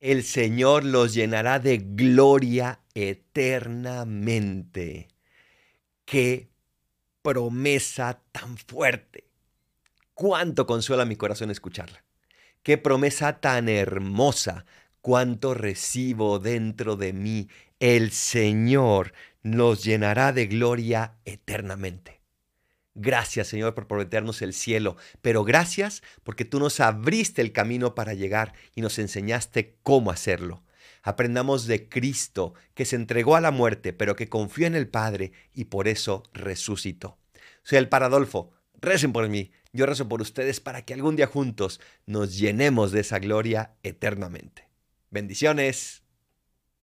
El Señor los llenará de gloria eternamente. Qué promesa tan fuerte. Cuánto consuela mi corazón escucharla. Qué promesa tan hermosa. Cuánto recibo dentro de mí. El Señor nos llenará de gloria eternamente. Gracias Señor por prometernos el cielo, pero gracias porque tú nos abriste el camino para llegar y nos enseñaste cómo hacerlo. Aprendamos de Cristo, que se entregó a la muerte, pero que confió en el Padre y por eso resucitó. Soy el Paradolfo, recen por mí, yo rezo por ustedes para que algún día juntos nos llenemos de esa gloria eternamente. Bendiciones.